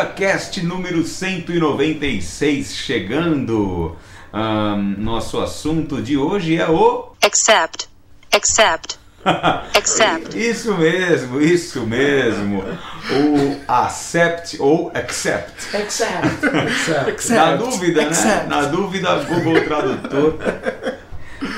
PoeiraCast número 196 chegando. Ahn, nosso assunto de hoje é o. Accept. Accept. Accept. Isso mesmo, isso mesmo. O accept ou accept. Accept. Na dúvida, né? Na dúvida, Google Tradutor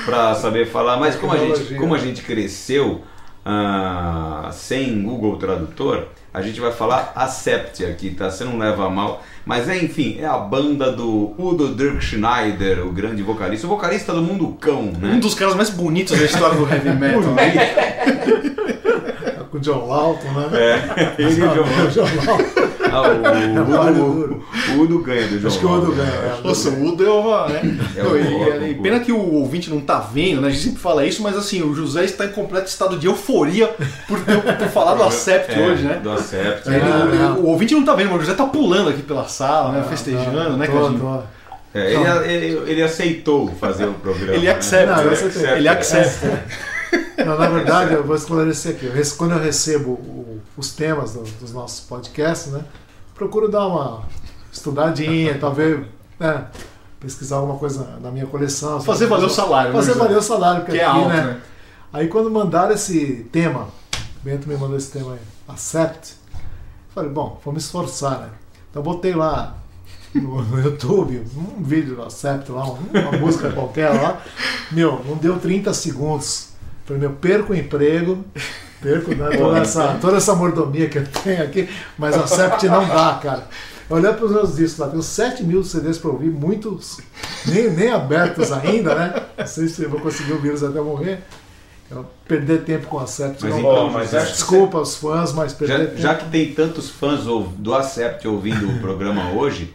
para saber falar. Mas como a gente, como a gente cresceu ah, sem Google Tradutor, a gente vai falar accept aqui, tá? Você não leva a mal. Mas é, enfim, é a banda do Udo Dirk Schneider, o grande vocalista, o vocalista do Mundo Cão, Um né? dos caras mais bonitos da história do heavy metal. né? Com o John Walton, né? É, ele e o John Walton. Ah, o, Vale o, duro. o, o Udo ganha do John Acho que o Udo ganha, né? é. Nossa, o Udo é uma. Né? É o- pena que o ouvinte não tá vendo, né? A gente sempre fala isso, mas assim, o José está em completo estado de euforia por ter por falar do Acept É, hoje, né? Do Ah, o- ouvinte não tá vendo, mas o José tá pulando aqui pela sala, né? Festejando, né, Tô, Cadinho? tô. É, ele, ele, ele aceitou fazer o programa. Ele né? accepta, Não, né? aceitei. ele accepta. Não, na verdade, eu vou esclarecer aqui. Quando eu recebo os temas do- dos nossos podcasts, né? Procuro dar uma estudadinha, talvez né, pesquisar alguma coisa na minha coleção. Fazer valer o salário, né, Fazer valer o salário, porque Que é aqui, alto, né? né? Aí quando mandaram esse tema, o Bento me mandou esse tema aí, Accept, falei, bom, vou me esforçar, né? Então botei lá no, no YouTube um vídeo do Accept lá, uma música qualquer lá. Meu, não deu 30 segundos. Falei, meu, perco o emprego, perco né, toda, essa, toda essa mordomia que eu tenho aqui, mas Accept não dá, cara. Olhando para os meus discos lá, tenho 7 mil CDs para ouvir, muitos nem, nem abertos ainda, né? Não sei se eu vou conseguir ouvir eles até morrer. Eu perder tempo com Accept Mas não então, dá. mas Desculpa os fãs, mas perder Já, tempo. já que tem tantos fãs do Accept ouvindo o programa hoje,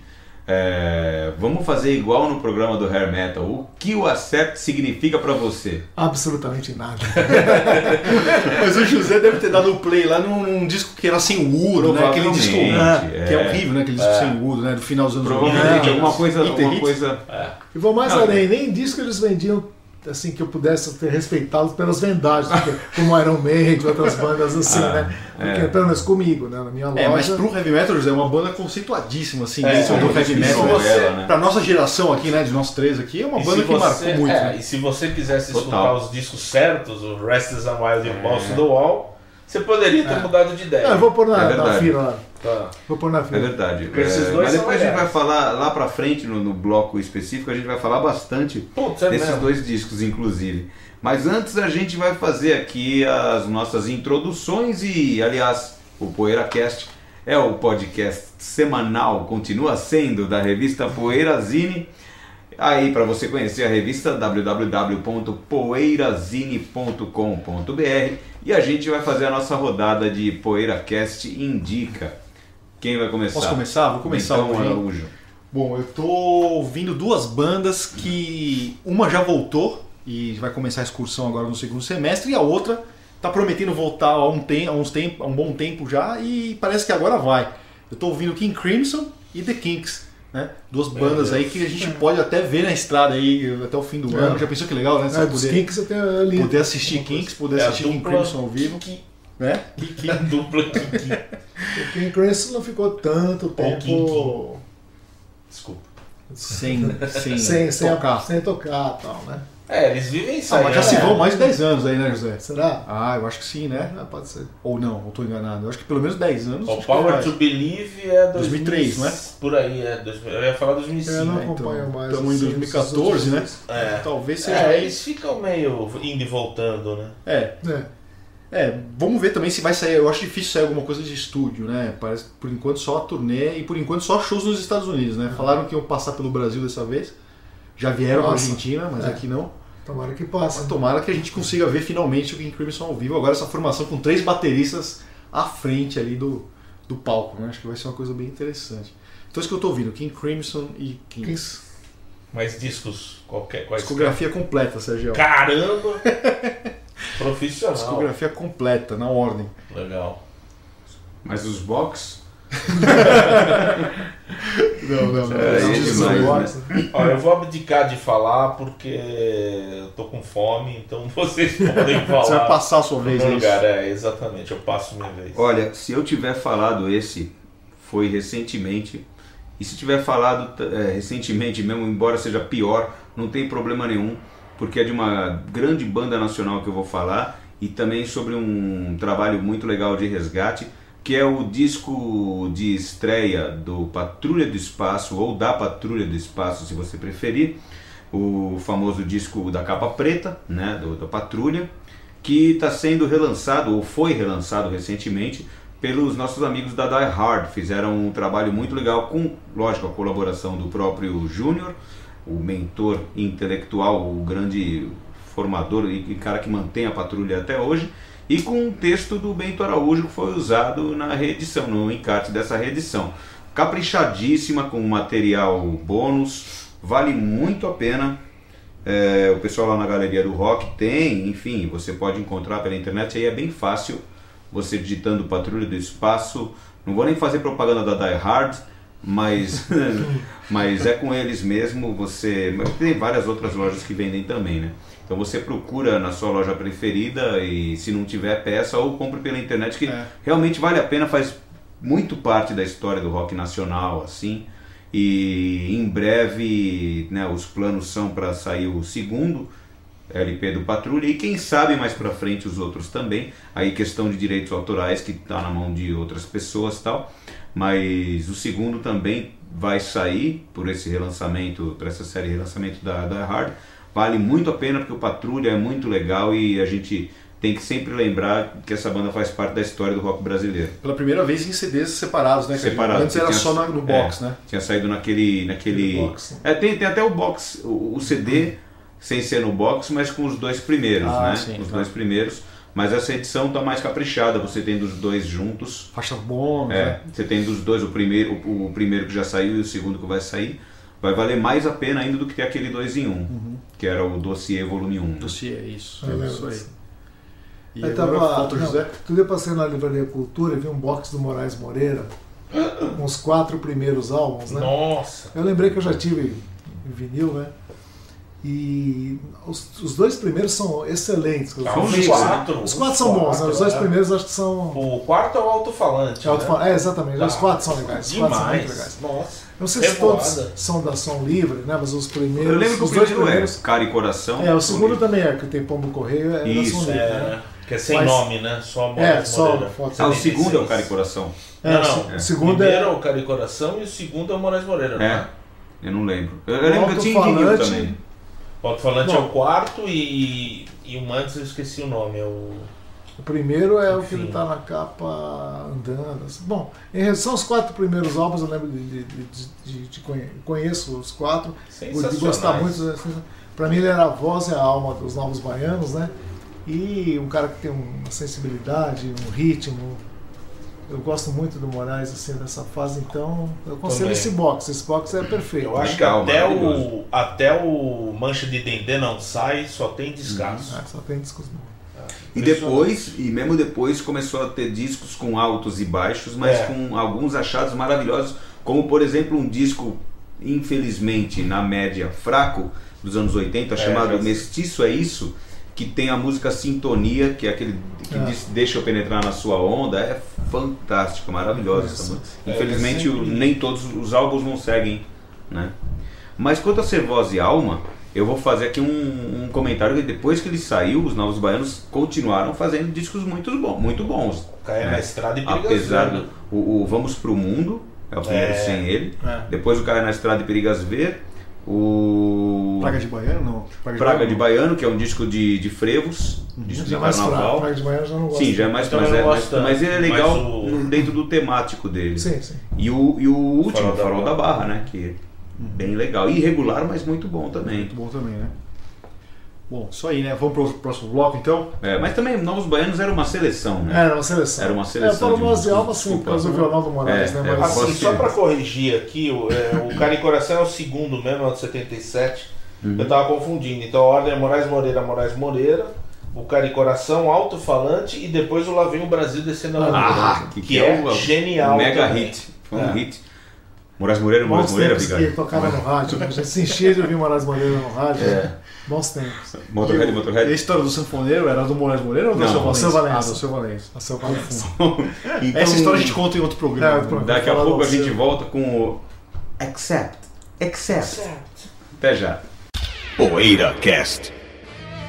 é, vamos fazer igual no programa do Hair Metal. O que o Accept significa pra você? Absolutamente nada. Mas o José deve ter dado o play lá num, num disco que era sem o Udo, né? Aquele disco Provavelmente, que é é. horrível, né? Aquele disco sem o Udo, né? Do final dos anos Provavelmente 80. alguma coisa, alguma coisa. E vou mais Não, além, nem disco eles vendiam assim que eu pudesse ter respeitá-los pelas vendagens, porque, como Iron Maiden, outras bandas assim, Ah, né? Porque, é. pelo menos comigo, né? Na minha loja. É, mas pro heavy metal, é uma banda conceituadíssima, assim, É, dentro do é, heavy isso metal. você- ela, né? Pra nossa geração aqui, né, de nós três aqui, é uma E banda que você- marcou muito. é, né? E se você quisesse Total. escutar os discos certos, o Restless and Wild e o Balls to the Wall, você poderia ter mudado de ideia. Não, eu vou pôr na, É na verdade. fila lá. Tá. Vou pôr na É fila. verdade. Esses É, dois mas depois a gente vai falar lá pra frente, no, no bloco específico, a gente vai falar bastante Putz, é desses mesmo. dois discos, inclusive. Mas antes a gente vai fazer aqui as nossas introduções e, aliás, o PoeiraCast é o podcast semanal, continua sendo, da revista Poeirazine. Aí, para você conhecer a revista, www.poeirazine.com.br e a gente vai fazer a nossa rodada de PoeiraCast Indica. Quem vai começar? Posso começar? Vou começar Então, hoje? Araújo. Bom, eu tô ouvindo duas bandas que uma já voltou e vai começar a excursão agora no segundo semestre e a outra tá prometendo voltar há um, tem, há uns tempo, há um bom tempo já e parece que agora vai. Eu tô ouvindo King Crimson e The Kinks, né? Duas bandas aí que a gente pode até ver na estrada aí até o fim do É. ano. Já pensou que legal, né? Você É, poder, Kinks tenho ali. poder assistir Kinks, poder É assistir King Crimson ao vivo, Kiki- né? Kiki- a dupla Kiki. O King Crimson não ficou tanto tempo King. Desculpa. Sem, sem, sem, sem tocar. sem tocar e tal, né? É, eles vivem isso Ah, aí. mas já né? se vão mais de 10 anos aí, né, José? Será? Ah, eu acho que sim, né? Ah, pode ser. Ou não, eu tô enganado. Eu acho que pelo menos 10 anos. O que Power é to Believe é 2003, não é? Por aí, é. dois- Eu ia falar 2005. Eu não né? acompanho mais. Estamos em assim, 2014, né? É. Talvez seja. É, eles ficam meio indo e voltando, né? É, É. é, vamos ver também se vai sair. Eu acho difícil sair alguma coisa de estúdio, né? Parece por enquanto só a turnê e por enquanto só shows nos Estados Unidos, né? Falaram que iam passar pelo Brasil dessa vez. Já vieram para. Argentina, mas É. aqui não. Tomara que Mas passe. tomara que a gente consiga ver finalmente o King Crimson ao vivo. Agora essa formação com três bateristas à frente ali do, do palco, né? Acho que vai ser uma coisa bem interessante. Então isso que eu tô ouvindo, King Crimson e Kings. Kings. Mas discos, qualquer coisa. Discografia completa, Sérgio. Caramba! Profissional. Discografia completa, na ordem. Legal. Mas os box. Não, não, não. É, são demais, né? Ó, eu vou abdicar de falar porque eu tô com fome, então vocês podem falar. Você vai passar a sua vez aí. lugar. É, exatamente, eu passo minha vez. Olha, se eu tiver falado esse, foi recentemente. E se tiver falado é, recentemente mesmo, embora seja pior, não tem problema nenhum, porque é de uma grande banda nacional que eu vou falar e também sobre um trabalho muito legal de resgate, que é o disco de estreia do Patrulha do Espaço, ou da Patrulha do Espaço, se você preferir, o famoso disco da capa preta, né, do, da Patrulha, que está sendo relançado, ou foi relançado recentemente, pelos nossos amigos da Die Hard. Fizeram um trabalho muito legal com, lógico, a colaboração do próprio Júnior, o mentor intelectual, o grande formador e e cara que mantém a patrulha até hoje, e com um texto do Bento Araújo que foi usado na reedição, no encarte dessa reedição. Caprichadíssima, com material bônus, vale muito a pena. É, o pessoal lá na Galeria do Rock tem, enfim, você pode encontrar pela internet, aí é bem fácil você digitando Patrulha do Espaço. Não vou nem fazer propaganda da Die Hard, mas, mas é com eles mesmo. Você tem várias outras lojas que vendem também, né? Então você procura na sua loja preferida e se não tiver peça ou compre pela internet que É. realmente vale a pena, faz muito parte da história do rock nacional, assim. E em breve, né, os planos são para sair o segundo LP do Patrulha e quem sabe mais para frente os outros também. Aí questão de direitos autorais que está na mão de outras pessoas, tal. Mas o segundo também vai sair por esse relançamento, por essa série de relançamento da, da Hard. Vale muito a pena porque o Patrulha é muito legal e a gente tem que sempre lembrar que essa banda faz parte da história do rock brasileiro. Pela primeira vez em CDs separados, né? cara? Separado. Antes era Tinha- só no box, é, né? Tinha saído naquele. naquele Aquele box, né? é, tem, tem até o box, o, o CD, sem ser no box, mas com os dois primeiros, Ah, né? sim, os tá. dois primeiros. Mas essa edição tá mais caprichada, você tem dos dois juntos. Faixa bônus, É, né? você tem dos dois, o primeiro, o, o primeiro que já saiu e o segundo que vai sair. Vai valer mais a pena ainda do que ter aquele 2 em 1, um, que era o Dossiê Volume 1. Um. Dossiê, é isso. Eu lembro isso aí. E Aí agora tava, falta o José. Passei na Livraria Cultura e vi um box do Moraes Moreira com os quatro primeiros álbuns, né? Nossa! Eu lembrei que eu já tive em vinil, né? E os, os dois primeiros são excelentes. Os, São os mix, quatro. os quatro são bons, né? Os dois é. primeiros acho que são. O quarto é o alto-falante. É, alto- né? é, exatamente. Os Tá. quatro são legais. Os quatro são muito legais. Demais. Nossa. Não sei se Revoada. todos são da som livre, né? Mas os primeiros. Eu lembro que o os dois primeiro primeiros. é Cara e Coração. É, o segundo também é, que tem Pombo Correio, é Isso, da som livre. É, né? Que é sem Mas- nome, né? Só É, Moraes só Moreira. foto. Ah, o segundo é o. Cara e Coração. É, Não, o se- não. o segundo primeiro é. é o Cara e Coração e o segundo é o Moraes Moreira, É, né? eu não lembro. Eu, eu lembro que eu tinha Alto-falante. também. O alto-falante Bom. é o quarto e, e o antes eu esqueci o nome. É o... O primeiro é o que Enfim. ele tá na capa andando. assim. Bom, em são os quatro primeiros álbuns, eu lembro de, de, de- de- de conhe- conheço os quatro, de gostar muito. assim, Pra mim ele era a voz e a alma dos novos baianos, né? E um cara que tem uma sensibilidade, um ritmo. Eu gosto muito do Moraes, assim, dessa fase, então eu aconselho Também. esse box. Esse box é perfeito. Eu acho Legal, que até o, até o Mancha de Dendê não sai, só tem descasso. É, só tem discos bons. E depois, e mesmo depois, começou a ter discos com altos e baixos, mas É. com alguns achados maravilhosos, como por exemplo um disco, infelizmente, na média fraco, dos anos 80, É, chamado já- Mestiço é Isso, que tem a música Sintonia, que é aquele que É. diz, deixa eu penetrar na sua onda, é fantástico, maravilhosa essa música. É, Infelizmente, sempre- nem todos os álbuns não seguem, né? Mas quanto a Ser Voz e Alma, eu vou fazer aqui um, um comentário que depois que ele saiu, os Novos Baianos continuaram fazendo discos muito, bom, muito bons. Caia É. na estrada e Perigas Apesar Ver, do né? o, o Vamos Pro Mundo, é o primeiro É. sem ele. É. Depois o Caia na Estrada e Perigas Ver. O Praga de Baiano? Não. Praga de não. Baiano, que é um disco de, de frevos, disco de Já é mais fraco. carnaval. Praga de eu já não gosto. Sim, já é mais, também mas, é, mas, mas ele é legal o- dentro do temático dele. Sim, sim. E o, e o último, Farol da Farol da Barra. Barra, né? Que é bem legal. Irregular, mas muito bom também. Muito bom também, né? Bom, isso aí, né? Vamos pro próximo bloco então. É, mas também Novos Baianos era uma seleção, né? Era uma seleção. Era uma seleção É, de Voz de Alma, sim, por causa do violão do Moraes, É, né? é, Mas Assim, só pra corrigir aqui, o, é, o Cara e Coração é o segundo mesmo, é o de 77. Uhum. Eu tava confundindo. Então a ordem é Moraes Moreira, Moraes Moreira, o Cara e Coração, alto-falante e depois o Lá Vem o Brasil descendo a ladeira. Ah, que, que, é, um genial. um mega também. hit. Foi um É. hit. Moraes Moreira, Moraes Bons Moreira, que Vigário. tocava no rádio. né? Gente se enchia de ouvir Moraes Moreira no rádio. É. Bons tempos. Motorhead, E a Motorhead. história do sanfoneiro era do Moraes Moreira ou do Não, seu Valença? Ah, do seu Valença. A seu Valença. Então, Essa história a gente conta em outro É, programa. outro programa. Daqui a pouco a gente volta com o Accept. Accept. Até já. Poeira Cast.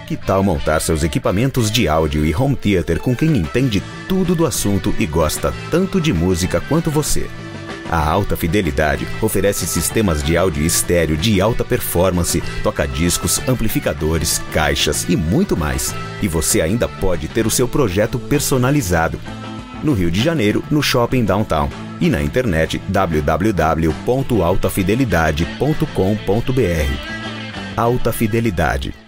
Que tal montar seus equipamentos de áudio e home theater com quem entende tudo do assunto e gosta tanto de música quanto você? A Alta Fidelidade oferece sistemas de áudio estéreo de alta performance, toca-discos, amplificadores, caixas e muito mais. E você ainda pode ter o seu projeto personalizado. No Rio de Janeiro, no Shopping Downtown. E na internet www.altafidelidade.com.br. Alta Fidelidade.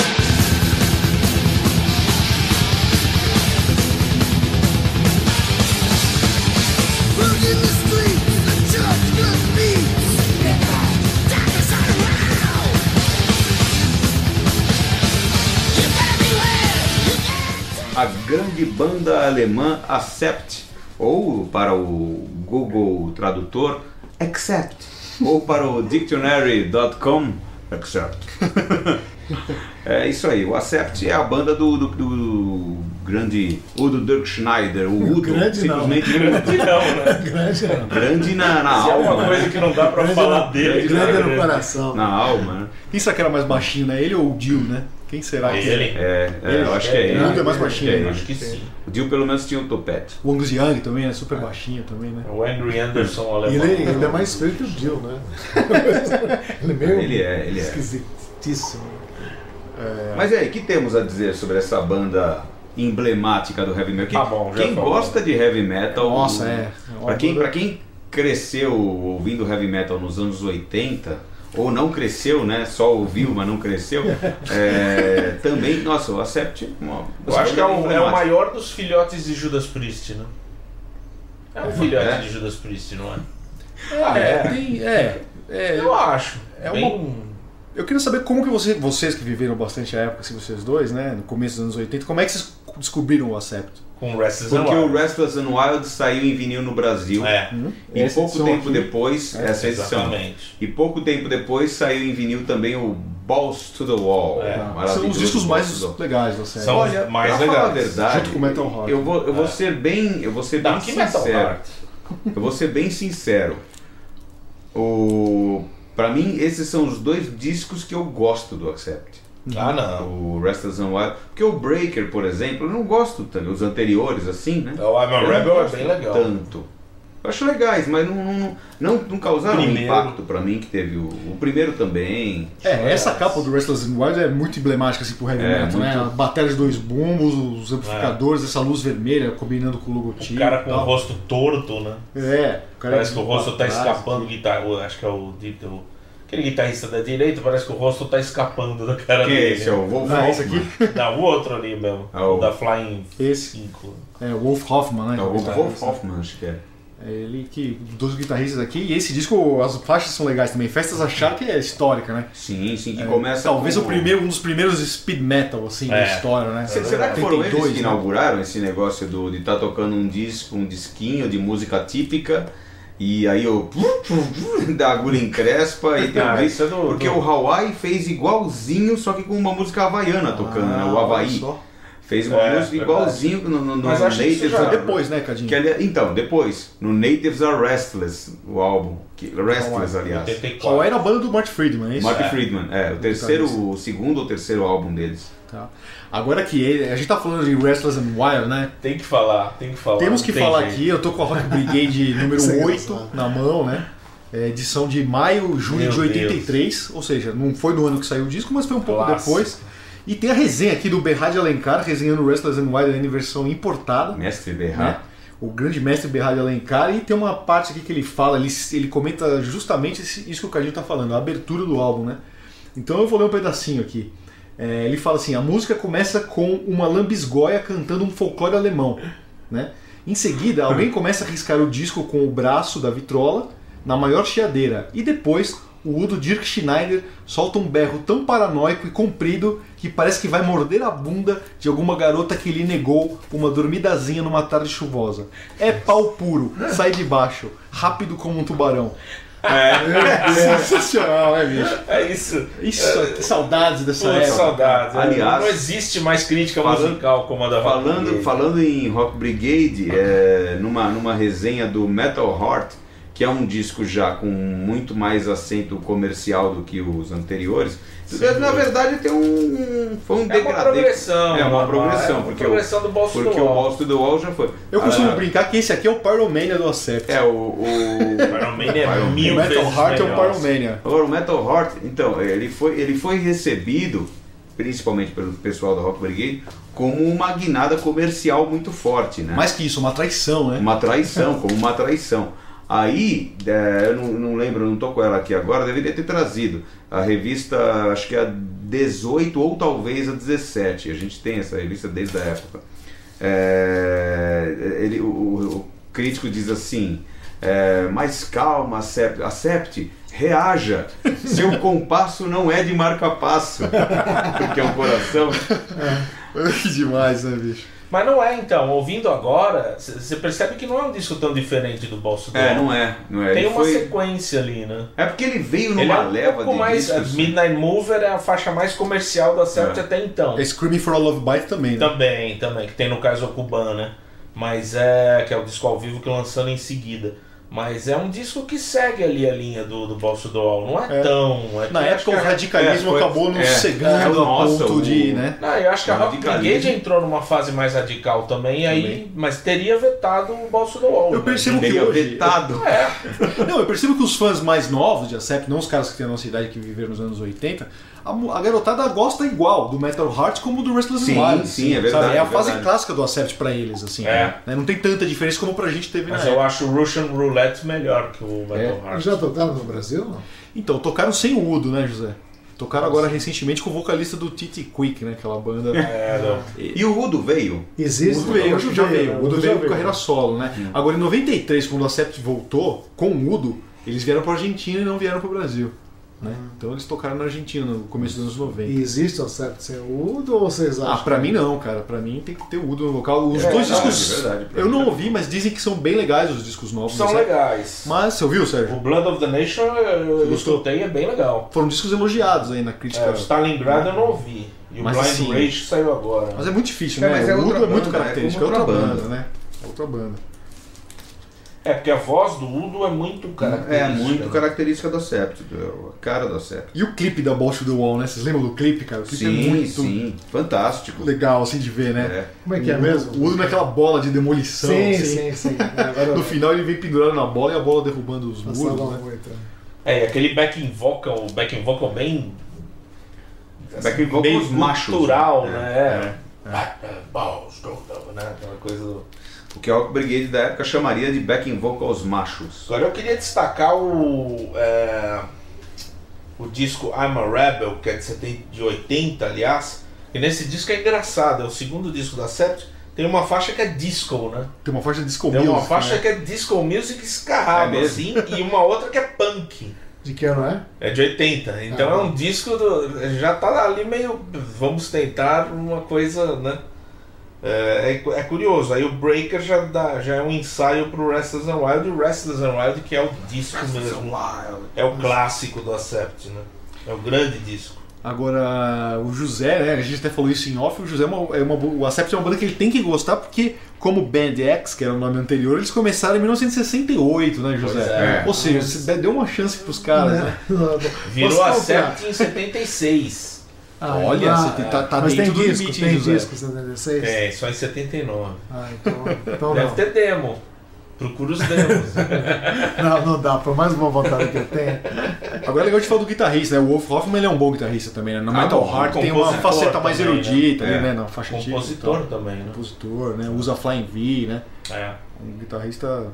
Grande banda alemã Accept, ou para o Google Tradutor, Accept, ou para o Dictionary.com, Accept. É isso aí, o Accept é a banda do, do, do grande Udo Dirk Schneider, o Udo, Grande não. simplesmente Udo. Não, né? Grande, é. grande na, na Se é alma, uma coisa né? que não dá pra Grande falar dele. grande né? no coração. na alma, né? Quem será que era mais baixinho, né? Ele ou o Dio, né? Quem será? que Ele. É, é, eu acho que é ele. O Udo é mais baixinho, É né? ele. Acho que sim. O Dio pelo menos tinha um topete. O Angus Young também é super baixinho também, né? O Andrew Anderson alemão. ele, ele é mais feio que o Jill, né? ele é meio Ele é, ele é. esquisitíssimo. Mas e aí, o que temos a dizer sobre essa banda emblemática do heavy metal? Tá bom, já quem falou. gosta de heavy metal. Nossa, é. Pra quem, pra quem cresceu ouvindo heavy metal nos anos 80, ou não cresceu, né? Só ouviu, mas não cresceu, é, também, nossa, o Accept. Uma, Eu acho que é o, é o maior dos filhotes de Judas Priest, né? É um filhote É? de Judas Priest, não é? Ah, é. Tem, é, é. Eu acho. É Bem- Eu queria saber como que você, vocês que viveram bastante a época, assim, vocês dois, né? No começo dos anos 80, como é que vocês descobriram o Accept? Com Restless and Porque o. Restless and Wild saiu em vinil no Brasil. É, E Essa pouco tempo aqui. depois, essa edição. exatamente. E pouco tempo depois saiu em vinil também o Balls to the Wall. É. São Maravilhoso os discos mais legais da série. São- Olha, mais pra falar a legais. verdade, Junto com o Metal Heart. eu vou, eu vou É. ser bem, eu vou ser bem que Metal sincero. Heart. Eu vou ser bem sincero. O para mim esses são os dois discos que eu gosto do Accept. Ah, não. O Restless and Wild, porque o Breaker, por exemplo, eu não gosto tanto, os anteriores assim, né? O I'm a Rebel é bem legal. Tanto. Eu acho legais, mas não, não, não, não causaram o Primeiro. impacto pra mim que teve o, o primeiro também. É, essa capa do Restless and Wild é muito emblemática assim, pro heavy É, metal, né? muito. A bateria de dois bumbos, os amplificadores, essa luz vermelha combinando com o logotipo. O cara com o rosto torto, né? É, o cara Parece que o rosto tá escapando. Guitar... o- Acho que é o, o- Aquele guitarrista da direita, parece que o rosto tá escapando da cara Quem é dele. esse? É o Wolf Ah, esse aqui? Não, o outro ali mesmo. Ah, o- da Flying Esse. 5. É o Wolf Hoffman, né? É o Wolf guitarrista. Hoffman, acho que é. É ele que. Dos guitarristas aqui. E esse disco, as faixas são legais também. Festas achar que é histórica, né? Sim, sim, que É, começa Talvez com- o primeiro, um dos primeiros speed metal, assim, da É. história, né? Se- Será que foram eles 82, que né? inauguraram esse negócio do, de estar tocando um disco, um disquinho de música típica e aí o da agulha em crespa e tem Ah, isso é do- porque do- o Hawaii fez igualzinho, só que com uma música havaiana tocando, né? O Ah, olha Havaí. só. Fez uma É, música verdade. igualzinho no, no, no Mas acho que Natives já- Are- Depois, né, Cadinho? que ali- então, depois, no Natives Are Restless, o álbum. Que, Restless, aliás. 84. Hawaii era a banda do Mark Friedman, é isso? Mark Friedman, é, o terceiro, o segundo ou terceiro álbum deles. Tá. Agora que ele- a gente tá falando de Restless and Wild, né? Tem que falar, tem que falar. Temos que tem falar jeito. aqui, eu tô com a Rock Brigade número Isso é 8 engraçado. na mão, né? É, edição de maio, junho Meu de 83, ou seja, não foi no ano que saiu o disco, mas foi um pouco Clássico. depois. E tem a resenha aqui do Berrad Alencar, resenhando Restless and Wild em versão importada. Mestre né? Berrat. O grande mestre Berrad Alencar, e tem uma parte aqui que ele fala, ele, ele comenta justamente isso que o Cadinho tá falando, a abertura do álbum, né? Então eu vou ler um pedacinho aqui. É, ele fala assim: a música começa com uma lambisgoia cantando um folclore alemão, né? Em seguida, alguém começa a riscar o disco com o braço da vitrola na maior chiadeira, e depois o Udo Dirk Schneider solta um berro tão paranoico e comprido que parece que vai morder a bunda de alguma garota que lhe negou uma dormidazinha numa tarde chuvosa. É pau puro, sai de baixo, rápido como um tubarão. É, sensacional, né, bicho? É isso. Isso, que saudades dessa época. saudades. Aliás, não existe mais crítica falando- musical como a da Rock Falando, Brigade. falando em Rock Brigade, é, numa, numa resenha do Metal Heart, que é um disco já com muito mais acento comercial do que os anteriores, na verdade tem um, foi um É uma degradê. progressão. É uma progressão, é uma porque, progressão do o, Boss porque do o to the Wall já foi. Eu costumo Ah, brincar que esse aqui é o Pyromania do Acept. É, o, o, Man é mil o Metal vezes Heart é o. Pyromania. Agora, o Metal Heart, então, ele foi, ele foi recebido, principalmente pelo pessoal da Rock Brigade, como uma guinada comercial muito forte, né? Mais que isso, uma traição, né? Uma traição, como uma traição. Aí, é, eu não, não lembro, não tô com ela aqui agora, deveria ter trazido a revista, acho que é a 18 ou talvez a 17. A gente tem essa revista desde a época. É, ele, o, o- crítico diz assim: é, mas calma, Acept, Acept, reaja. Seu compasso não é de marca-passo, porque é um coração. que demais, né, bicho? Mas não é então, ouvindo agora, você percebe que não é um disco tão diferente do Boss do É, não é. Não é. Tem Ele uma foi- sequência ali, né? É porque ele veio numa Ele é um leva pouco de mais. discos. Midnight Mover é a faixa mais comercial da Sept É. até então. É Screaming for a Love Bite também, né? Também, também, que tem no caso Cuban, né? Mas é. que é o disco ao vivo que lançando em seguida. Mas é um disco que segue ali a linha do, do Boss do Wall. Não é, É. tão. É Na eu época o a- radicalismo é, foi- acabou nos é, cegando é, a nossa, ponto o- de, né? Não, eu acho que a Rock. Brigade entrou numa fase mais radical também, aí, mas teria vetado o Boss do Wall. Eu né? percebo que Teria hoje... vetado. É, Não, eu percebo que os fãs mais novos de Accept, não os caras que têm a nossa idade que viveram nos anos 80, a, a garotada gosta igual do Metal Heart como do Restless Sim, Wild. sim, é sabe? verdade, É a é fase verdade. clássica do Accept pra eles, assim. É. né? Não tem tanta diferença como pra gente teve mas na eu época. acho o Russian Roulette melhor que o Metal Heart. Eles já tocaram no Brasil? Não? Então, tocaram sem o Udo, né, José? Tocaram agora recentemente com o vocalista do Titi Quick, né? Aquela banda. É, não. E o Udo veio. O Existe? Udo veio, Udo já veio. O Udo já veio com carreira solo, né? Agora em 93, quando o Acept voltou com o Udo, eles vieram pra Argentina e não vieram pro Brasil. Né? Então eles tocaram na Argentina no começo dos anos 90. E existe o certo sem o Udo ou vocês acham? Ah, pra mim não, cara. Pra mim tem que ter o Udo no vocal. Os É, dois não, discos. é verdade, eu mim não ouvi, mas dizem que são bem legais os discos novos. São né? legais. Mas você ouviu, O Sérgio? Blood of the Nation eu escutei, é bem legal. Foram discos elogiados aí na crítica. É, o Stalingrad eu não ouvi. E o Mas Blind assim- Rage saiu agora. Mas é muito difícil, É, né? mas é o Udo é muito banda, característico. é É outra banda. né? É outra banda. É, porque a voz do Udo é muito característica. É muito né? característica do Sept, a cara do Sept. E o clipe da Bosch do Wall, né? Vocês lembram do clipe, cara? O clipe Sim, é muito sim, fantástico. legal, assim, de ver, né? É. Como é que é mesmo? O Udo naquela bola de demolição. Sim, assim. sim, sim. É, Agora No final ele vem pendurado na bola e a bola derrubando os passava muros, né? muito. né? É, e aquele backing vocal, backing vocal bem. Backing vocal bem os machos, cultural, né? né? É. É, go, né? Aquela coisa do. O que a Rock Brigade da época chamaria de backing vocals machos. Agora eu queria destacar o. é, o disco I'm a Rebel, que é de, 70, de 80, aliás. E nesse disco é engraçado, é o segundo disco da Sept. Tem uma faixa que é disco, né? Tem uma faixa de disco Tem uma music, faixa né? que é disco music escarrado, É assim, e uma outra que é punk. De que ano é? É de 80. Então Ah. é um disco do, já tá ali meio. Vamos tentar uma coisa, né? É, é é curioso. Aí o Breaker já, dá, já é um ensaio pro Restless and Wild. E o Restless and Wild, que é o disco mesmo. É o clássico do Acept, né? É o grande disco. Agora, o José, né? A gente até falou isso em off. O José é uma, é uma, o Acept é uma banda que ele tem que gostar porque, como Band X, que era o nome anterior, eles começaram em 1968, né, José? É. Ou seja, você deu uma chance pros caras, né? Virou Posso a comprar? Sept em 76. Ah, Olha, ah, você tá- tá mas dentro tem do disco, limite, tem José. disco 76? É, só em 79. Ah, então, então Deve não. ter demo. Procura os demos. não. Não dá, por mais boa vontade que eu tenha. Agora é legal de falar do guitarrista, né? O Wolf Hoffman ele é um bom guitarrista também, né? No Ah, Metal bom, Heart tem uma faceta mais também, erudita né? ali, É. né? Na faixa típica Compositor tal. também, né? Compositor, né? Usa Flying V, né? É, Um guitarrista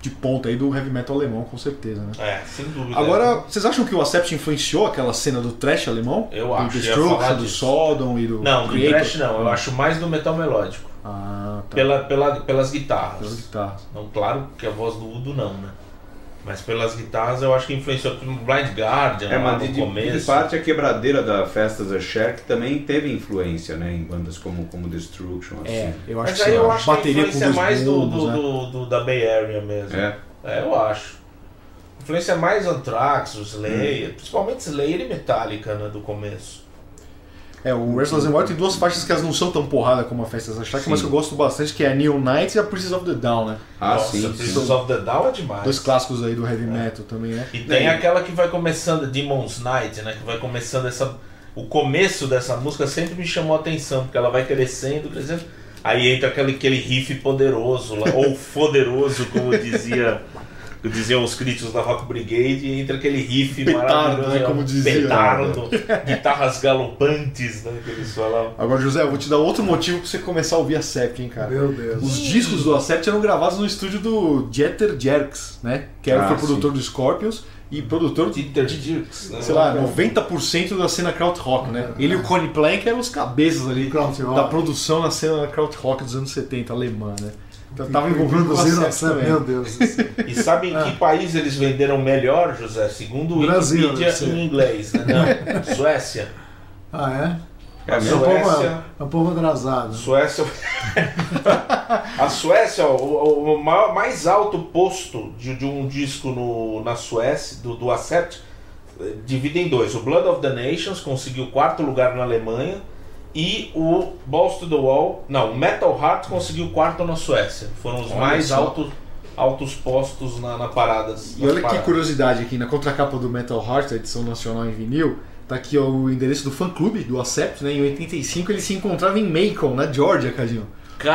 de ponta aí do heavy metal alemão, com certeza, né? é, sem dúvida. Agora, vocês acham que o Acept influenciou aquela cena do thrash alemão? Eu do acho, falar Destruction, do. Sodom e do Não, do thrash não. Eu acho mais do metal melódico. Ah, tá. Pela, pela, pelas guitarras. Pelas guitarras. Não, claro que a voz do Udo não, né? Mas pelas guitarras eu acho que influenciou. Blind Guardian, É, mas no de, começo. de parte a quebradeira da Festas a Shark também teve influência, né? Em bandas como, como Destruction, assim. É, eu acho Mas que aí eu acho que a Bateria com influência é mais do, bumbos, do, né? do- do- da Bay Area mesmo. É. É, eu acho. Influência mais Anthrax, o Slayer, principalmente Slayer e Metallica, né, do começo. É, o Restless and Wild tem duas faixas que elas não são tão porrada como a Festas da Shark, Sim. mas que eu gosto bastante, que é a Neon Knights e a Princess of the Down, né? Ah, Nossa, sim. Princess sim. of the Down é demais. Dois clássicos aí do heavy metal também, né? E tem É. aquela que vai começando, Demon's Night, né? Que vai começando essa. O começo dessa música sempre me chamou a atenção, porque ela vai crescendo, crescendo. Aí entra aquele, aquele riff poderoso lá, ou foderoso, como dizia. Como Diziam os críticos da Rock Brigade, e entra aquele riff Petardo, maravilhoso, né, como dizia. petardo, guitarras galopantes, né, que eles falavam. Agora, José, eu vou te dar outro motivo pra você começar a ouvir a Sept, hein, cara. Meu Deus. Os discos do Acept eram gravados no estúdio do Jeter Jerks, né? Que era, Ah, foi produtor do Scorpions e produtor de, Dirks, né? sei lá, 90% da cena krautrock, né? Ele e o Connie Plank eram os cabeças ali da produção na cena krautrock dos anos 70 alemã, né? Então tava envolvido com o Produziram Acept essa- também. Meu Deus do céu. E sabe em Ah. que país eles venderam melhor, José? Segundo o Brasil, Wikipedia em inglês, né? Não, Suécia. Ah, é? É É um povo, Suécia. é um povo atrasado. Suécia. a Suécia, o, o maior- mais alto posto de, de um disco no, na Suécia, do, do Acept, eh, divide em dois. O Blood of the Nations conseguiu quarto lugar na Alemanha e o Balls to the Wall, não, o Metal Heart conseguiu quarto na Suécia. Foram os Olha mais só. altos, altos postos na, na paradas. E olha nas que paradas. curiosidade aqui, na contracapa do Metal Heart, a edição nacional em vinil, tá aqui ó, o endereço do fã-clube do Acept, né? Em 85 ele se encontrava em Macon, na Georgia, Cadinho.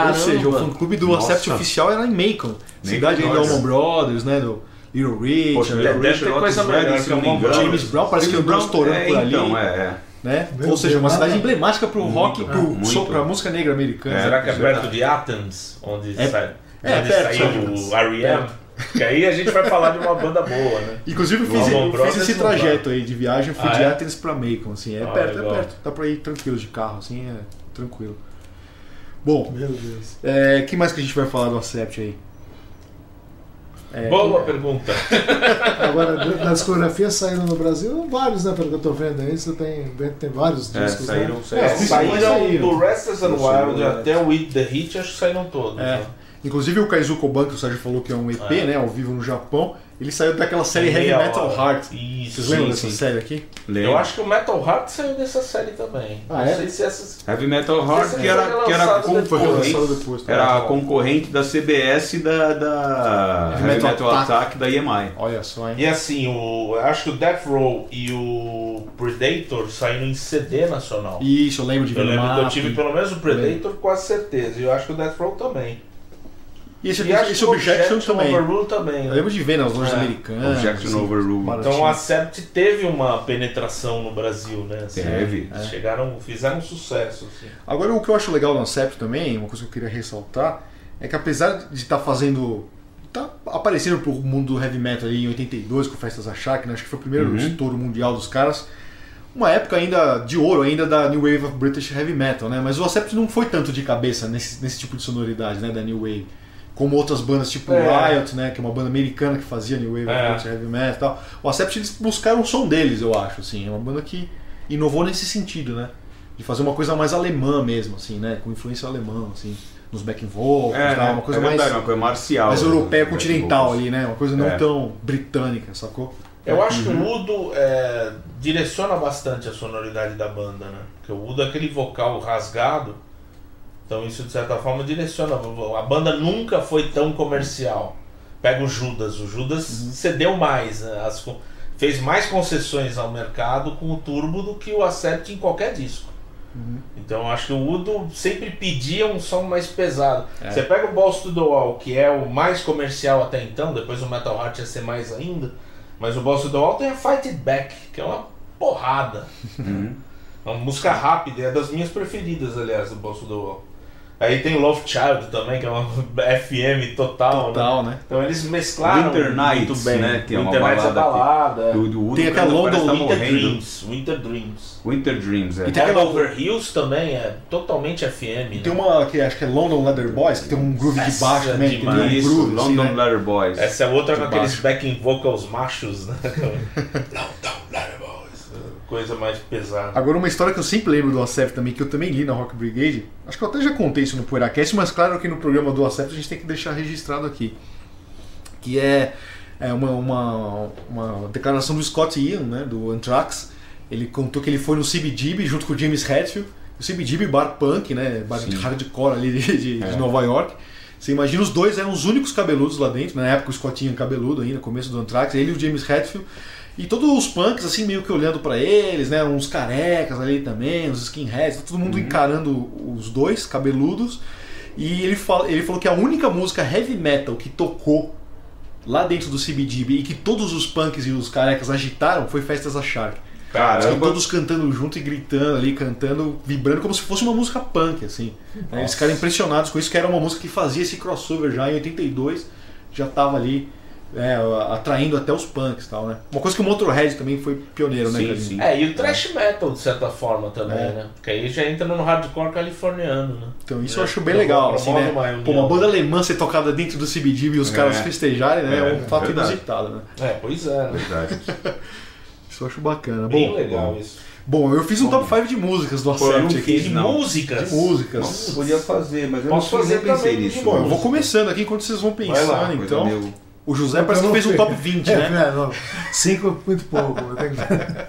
Ou seja, o fã-clube do Nossa. Acept oficial era em Macon. Cidade aí do. Allman Brothers, né? Do Little Rich, Poxa, deve ter Richard coisa melhor o. James Brown, parece que James andou estourando é, por ali. Então, é, é. Né? Meu Ou seja, uma cidade emblemática pro rock, Muito, pro, muito. so- pra música negra americana. É. Será que é perto de Athens, onde, É- sai, é, onde perto, saiu o R.E.M.? Que aí a gente vai falar de uma banda boa, né? Inclusive eu fiz, eu fiz esse trajeto aí de viagem, fui Ah, de é? Athens pra Macon, assim, é Ah, perto, legal. é perto. Dá pra ir tranquilo de carro, assim, é tranquilo. Bom, Meu Deus. é, que mais que a gente vai falar do Acept aí? É, Boa pergunta. Agora, na discografia saíram no Brasil vários, né? Pelo que eu tô vendo aí, você tem, tem vários É, discos. saíram, né? saíram. É, Saíram saíram. do Restless and Wild até o Eat the Hit, acho que saíram todos. É. né? Inclusive o Kaizuko Ban, que o Sérgio falou que é um EP, É. né, ao vivo no Japão, ele saiu daquela série Heavy Metal hora. Heart. Isso. Vocês lembram sim, dessa sim. série aqui? Lembro. Eu acho que o Metal Heart saiu dessa série também. Ah, Não é? sei se essas. Heavy Metal Heart, que era, que era concorrente, depois. tá? era a concorrente da CBS da, da Heavy Heavy Metal Metal Attack. Attack da EMI. Olha só, hein? E assim, o, eu acho que o Death Row e o Predator saíram em CD nacional. Isso, eu lembro de ver Eu lembro que eu tive pelo menos o Predator com quase certeza. E eu acho que o Death Row também. E esse, E esse que o Objection também. Overrule também. Eu né? lembro de ver nas lojas É. americanas. Objection assim, Overrule. Então a Sept teve uma penetração no Brasil, né? Assim, Teve. Chegaram, fizeram um sucesso. Assim. Agora, o que eu acho legal no Acept também, uma coisa que eu queria ressaltar, é que apesar de estar fazendo. tá aparecendo pro mundo do heavy metal ali em 82 com Festas a Shark, né? acho que foi o primeiro Uhum. estouro mundial dos caras. Uma época ainda de ouro ainda da New Wave of British Heavy Metal, né? Mas o Acept não foi tanto de cabeça nesse, nesse tipo de sonoridade, né? Da New Wave. Como outras bandas tipo É. Riot, né? Que é uma banda americana que fazia New Wave É. Heavy Metal e tal. O Acept eles buscaram o som deles, eu acho, assim. É uma banda que inovou nesse sentido, né? De fazer uma coisa mais alemã mesmo, assim, né? Com influência alemã, assim. Nos backing vocals, É, tal, né? uma coisa é verdade, mais, uma coisa marcial. mais né? europeia continental ali, né? Uma coisa não É. tão britânica, sacou? Eu acho que o Udo é, direciona bastante a sonoridade da banda, né? Porque o Udo é aquele vocal rasgado, então isso de certa forma direciona. A banda nunca foi tão comercial. Pega o Judas, o Judas cedeu mais, né? As fez mais concessões ao mercado com o Turbo do que o Acept em qualquer disco. Então eu acho que o Udo sempre pedia um som mais pesado. Você pega o Balls to the Wall, que é o mais comercial até então, depois o Metal Heart ia ser mais ainda, mas o Balls to the Wall tem a Fight It Back, que é uma porrada. É uma música rápida, é das minhas preferidas, aliás, do Balls to the Wall. Aí tem Love Child também, que é uma FM total, né? Total, né? Então eles mesclaram Winter Nights, muito bem. né, que é uma Nights é balada balada. Do Udo Tem aquela parece London que tá Winter morrendo. Dreams. Winter Dreams. Winter Dreams, é. E tem aquela- Over Hills também é totalmente FM. né? Tem uma que acho que é London Leather Boys, que tem um groove de Essa baixo é também, que tem um Isso, groove, assim, London né? Letter Boys. Essa é outra De com aqueles baixo. backing vocals machos, né? Larry Boys. Coisa mais pesada. Agora, uma história que eu sempre lembro do Acept também, que eu também li na Rock Brigade, acho que eu até já contei isso no Poeiracast, mas claro que no programa do Acept a gente tem que deixar registrado aqui. Que é, é uma, uma, uma declaração do Scott Ian, né, do Anthrax. Ele contou que ele foi no CBGB junto com o James Hetfield. O CBGB bar punk, né, bar de hardcore ali de, de- de Nova York. Você imagina, os dois eram os únicos cabeludos lá dentro, na época o Scott Ian cabeludo ainda, no começo do Anthrax, ele e o James Hetfield. E todos os punks, assim, meio que olhando pra eles, né? Uns carecas ali também, uns skinheads, todo mundo encarando os dois, cabeludos. E ele, fala, ele falou que a única música heavy metal que tocou lá dentro do CBGB e que todos os punks e os carecas agitaram foi Festas da Shark. Caramba. todos cantando junto e gritando ali, cantando, vibrando como se fosse uma música punk, assim. Né? Eles ficaram impressionados com isso, que era uma música que fazia esse crossover já em 82, já tava ali é, atraindo até os punks e tal, né? Uma coisa que o Motorhead também foi pioneiro, né, Sim, Cadinho? sim. É, e o thrash metal, de certa forma, também, É. né? Porque aí já entra no hardcore californiano, né? Então isso É, eu acho bem eu legal, vou- assim, né? numa Pô, uma banda alemã ser tocada dentro do CBGB e os É. caras festejarem, né? É, É, um fato verdade. inusitado, né? É, pois é. né? Verdade. Isso eu acho bacana. Bem Bom, legal isso. bom, eu fiz um top 5 de músicas do Acept aqui. fiz, De não. músicas. De músicas. Nossa, podia fazer, mas eu Posso não fazer nem pensei nisso. Bom, eu vou começando aqui enquanto vocês vão pensando, lá, então. O José parece que fez um top 20, É, né? é, não. Cinco é muito pouco. eu tenho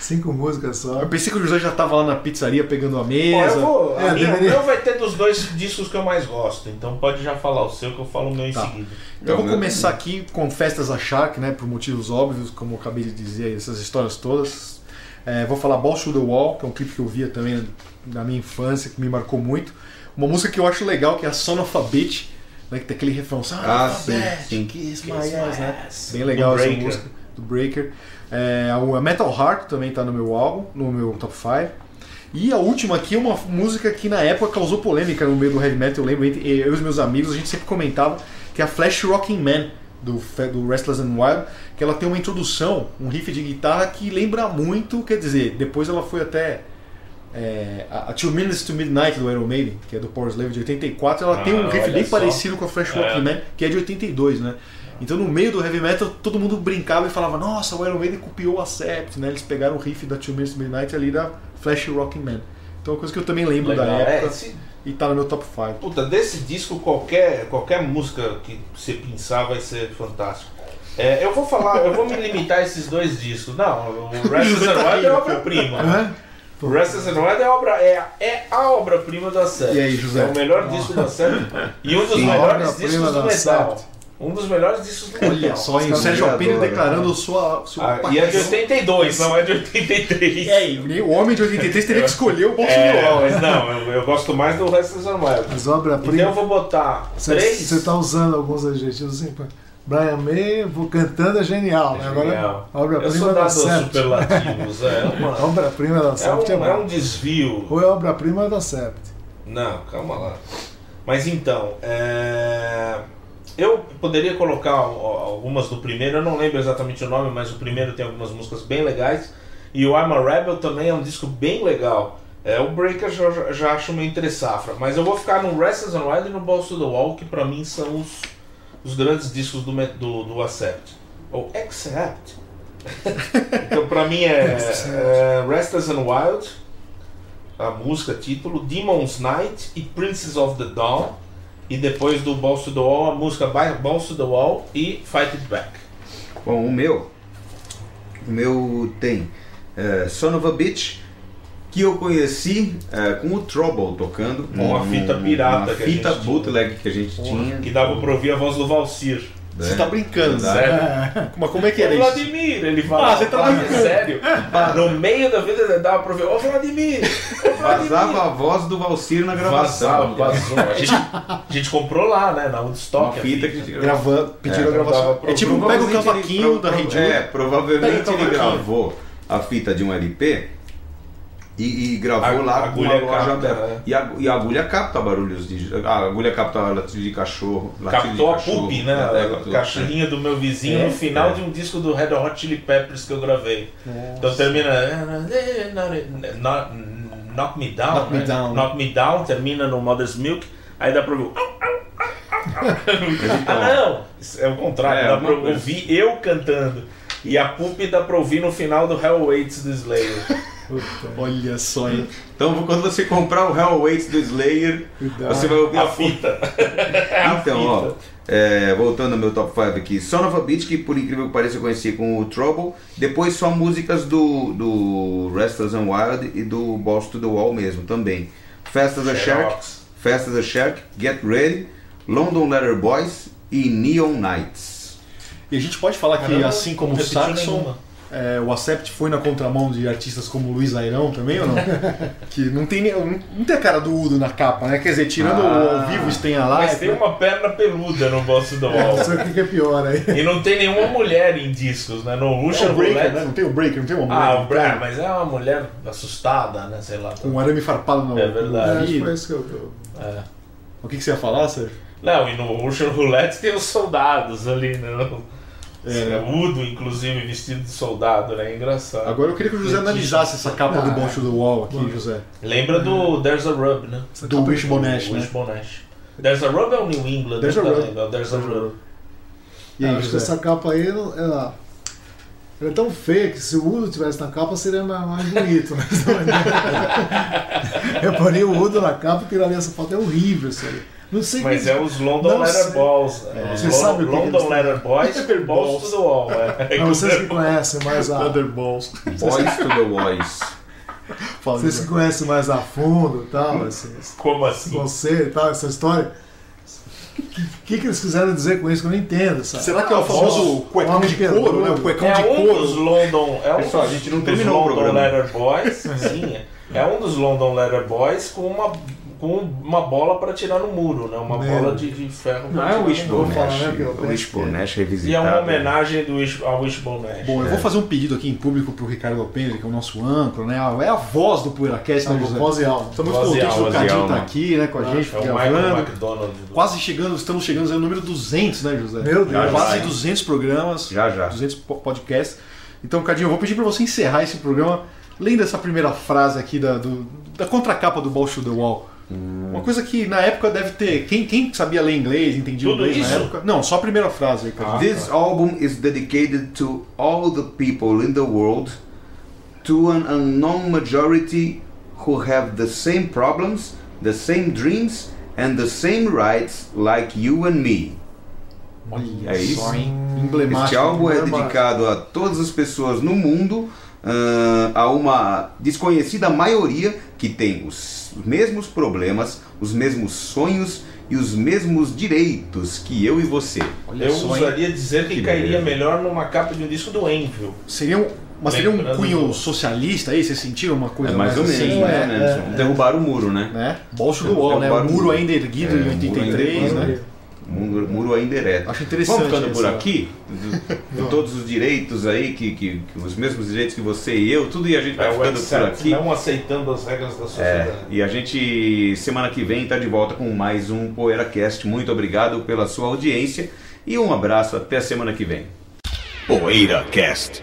Cinco músicas só. Eu pensei que o José já tava lá na pizzaria pegando a Bom, mesa. eu vou, É, a minha, deveria- vai ter dos dois discos que eu mais gosto, então pode já falar o seu que eu falo o meu em Tá. seguida. Então eu vou Não, começar aqui com Festas a Shark, né? Por motivos óbvios, como eu acabei de dizer, essas histórias todas. É, vou falar Balls to the Wall, que é um clipe que eu via também na minha infância, que me marcou muito. Uma música que eu acho legal, que é a Son of a Bitch, né? Que tem aquele refrão, Ah, sim, sim. kiss my Kiss ass, my né? ass. Bem legal essa música, do Breaker. É, a Metal Heart também tá no meu álbum, no meu top 5. E a última aqui é uma música que na época causou polêmica no meio do heavy metal, eu lembro, entre eu e os meus amigos, a gente sempre comentava, que é a Flash Rocking Man, do, do Restless and Wild, que ela tem uma introdução, um riff de guitarra que lembra muito, quer dizer, depois ela foi até é, a a Two Minutes to Midnight do Iron Maiden, que é do Power Slave de 84, ela tem um Ah, riff bem só. parecido com a Flash Rocking É. Man, que é de 82, né? Então no meio do heavy metal todo mundo brincava e falava, nossa, o Iron Maiden copiou a Sept, né? Eles pegaram o riff da Two Minutes to Midnight ali da Flash Rocking Man. Então é uma coisa que eu também lembro Legal. da É, época esse- e tá no meu top 5. Puta, desse disco qualquer, qualquer música que você pensar vai ser fantástico. É, eu vou falar, eu vou me limitar a esses dois discos. Não, o Restless and Wild é obra-prima. Hã? O Restless and Wild é, obra, é, é a obra-prima da série. E aí, José? É o melhor disco da série e um dos Sim. melhores Obra-prima discos do metal. Sept. Um dos melhores discos do Olha metal. só, hein? O Sérgio Alpine adoram, declarando sua, sua Ah, e é de paixão. 82, não é de 83. E aí, o homem de 83 teria que escolher o Bolsonaro. É, mas não, eu, eu gosto mais do Restless and Wild. As Então eu vou botar Você três. está usando alguns adjetivos assim. pô. Brian May, vou cantando é genial. né? Agora, obra-prima da Sept. superlativos, é uma, Obra-prima da é, Sept é, um, é bom. um desvio. Ou é obra-prima da Sept. Não, calma lá. Mas então, é, eu poderia colocar al- algumas do primeiro, eu não lembro exatamente o nome, mas o primeiro tem algumas músicas bem legais. E o I'm a Rebel também é um disco bem legal. É, o Breaker já, já acho meio entre safra, mas eu vou ficar no Restless and Wild e no Balls to the Wall, que pra mim são os, os grandes discos do, do, do Accept. Ou Accept. então pra mim é, é Restless and Wild, a música título, Demon's Night e Princess of the Dawn. E depois do Balls to the Wall, a música By- Balls to the Wall e Fight It Back. Bom, o meu O meu tem é, Son of a Bitch, que eu conheci é, com o Trouble tocando. Uma num- fita pirata Uma que a fita gente tinha. bootleg que a gente tinha. Que dava pra ouvir a voz do Valsir. Você tá brincando, sério? Mas como é que era Ô isso? Vladimir, ele fala. Ah, você tá brincando. Sério? No meio da vida dava pra ouvir. Ô Vladimir! Vazava a voz do Valsir na gravação. Vazava, vazou. A gente, a gente comprou lá, né? Na Woodstock. Uma a fita que a gente Gravando, pediram É, a gravação. É tipo, pega o Provavelmente ele- cavaquinho da Rede É, provavelmente ele gravou a fita de um LP e, e gravou A- lá com a agulha loja capta, aberta. né? E, a, e a agulha capta barulhos de. A agulha capta latido de cachorro. Captou de a cachorro, pup, né? é, A captou. cachorrinha do meu vizinho É, no final é. de um disco do Red Hot Chili Peppers que eu gravei. Então termina. Knock, knock Me Down. Knock Me né? Down. Knock Me Down, termina no Mother's Milk. Aí dá pra ouvir. então, Ah, não! É o contrário, É, dá pra ouvir eu cantando. E a pup dá pra ouvir no final do Hell Waits do Slayer. Olha só, hein? Então quando você comprar o Hell Waits do Slayer, Cuidado. você vai ouvir a, A fita. fita. Então, ó, é, voltando ao meu top 5 aqui, Son of a Beach, que por incrível que pareça eu conheci com o Trouble, depois só músicas do, do Restless and Wild e do Boss to the Wall mesmo também. Fast as a Shark, Xerox. Fast as a Shark, Get Ready, London Letter Boys e Neon Nights. E a gente pode falar que, Caramba, assim como o Saxon, nenhuma. É, o Acept foi na contramão de artistas como Luiz Airão também, ou não? que não tem, nem- não, não tem a cara do Udo na capa, né? Quer dizer, tirando Ah. o ao vivo, Stenha lá. Mas tem uma perna peluda no Boss do Wall. Não sei o que é pior aí. E não tem nenhuma mulher em discos, né? No É Russian o Breaker, Roulette. né? Não tem o Breaker, não tem uma mulher. Ah, o tem? mas é uma mulher assustada, né? Sei lá. Com um arame farpado no É no verdade. É, ouvido. foi isso que eu. eu- É. O que, que você ia falar, Sérgio? Não, e no Russian Roulette tem os soldados ali, né? É. É. Udo, inclusive, vestido de soldado, né? Engraçado. Agora eu queria que o José analisasse essa capa do Ah, Boncho do Wall aqui, José. Lembra do There's a Rub, né? Do Wishbone Ash, né? Wishbone Ash. There's a Rub é o New England, There's nunca a Rub. é o There's a Rub. E aí, acho que José? essa capa aí não- ela, ela é tão feia que se o Udo tivesse na capa seria mais, mais bonito. Né? Eu parei o Udo na capa e tiraria essa foto. É horrível isso aí. Não sei Mas que- é os London Não Letter. Balls. É. Você London, sabe o que London? Letter Boys, Letter Balls Balls. to the Wall. É. Pra vocês que conhecem mais a. Thunderballs. Boys to the Boys. Vocês que conhecem mais a fundo e tal, assim, Como assim? você e tal, essa história. O que, que eles quiseram dizer com isso que eu não entendo, sabe? Será que é o famoso cuecão de couro, né? O cuecão É de um dos couro. London. É um Pessoal, a dos- gente não dos terminou o London programa. Letter Boys. Sim, é um dos London Letter Boys com uma, com uma bola para tirar no muro, né? Uma Meu. bola de, de ferro. Não é o Wishbone Nash. né, O Wishbone é. Nash E é revisitado. uma homenagem do Wish, ao Wishbone Nash. Bom, eu vou fazer um pedido aqui em público pro Ricardo Alpendre, que é o nosso âncora, né? É a voz do PoeiraCast, né, José? voz e alma. Estamos e contentes do Cadinho tá alma. aqui, né, com a gente, É o Michael gravando. McDonald. do- Quase chegando, estamos chegando ao número 200, né, José? Meu Deus. Quase vai. 200 programas, Já, já. 200 po- podcasts. Então, Cadinho, eu vou pedir para você encerrar esse programa lendo essa primeira frase aqui da, do- da contracapa do Ball to the Wall. Uma coisa que na época deve ter. Quem, quem sabia ler inglês, entendia Tudo inglês isso? na época? Não, só a primeira frase aí, Cadinho. This album is dedicated to all the people in the world, to an unknown majority who have the same problems, the same dreams, and the same rights like you and me. Olha É isso? só? Emblemático. Este álbum é dedicado a todas as pessoas no mundo, ah, a uma desconhecida maioria que tem os mesmos problemas, os mesmos sonhos e os mesmos direitos que eu e você. Olha Eu usaria dizer que, Que cairia beleza. melhor numa capa de um disco do Envil. Seria um, mas seria um cunho do- socialista aí? Vocês sentiram uma É coisa mais ou menos, assim, mais né? ou menos. Derrubar o muro, né? né? Bolso do Wall, né? O Derrubaram muro muro. ainda erguido É, em o muro ainda 83, erguido. né? Muro, muro ainda ereto. Acho interessante Vamos ficando por aqui, de todos os direitos aí, que, que, que os mesmos direitos que você e eu, tudo e a gente vai É o ficando por aqui. não aceitando as regras da É, sociedade. e a gente semana que vem está de volta com mais um PoeiraCast. Muito obrigado pela sua audiência e um abraço até a semana que vem. PoeiraCast.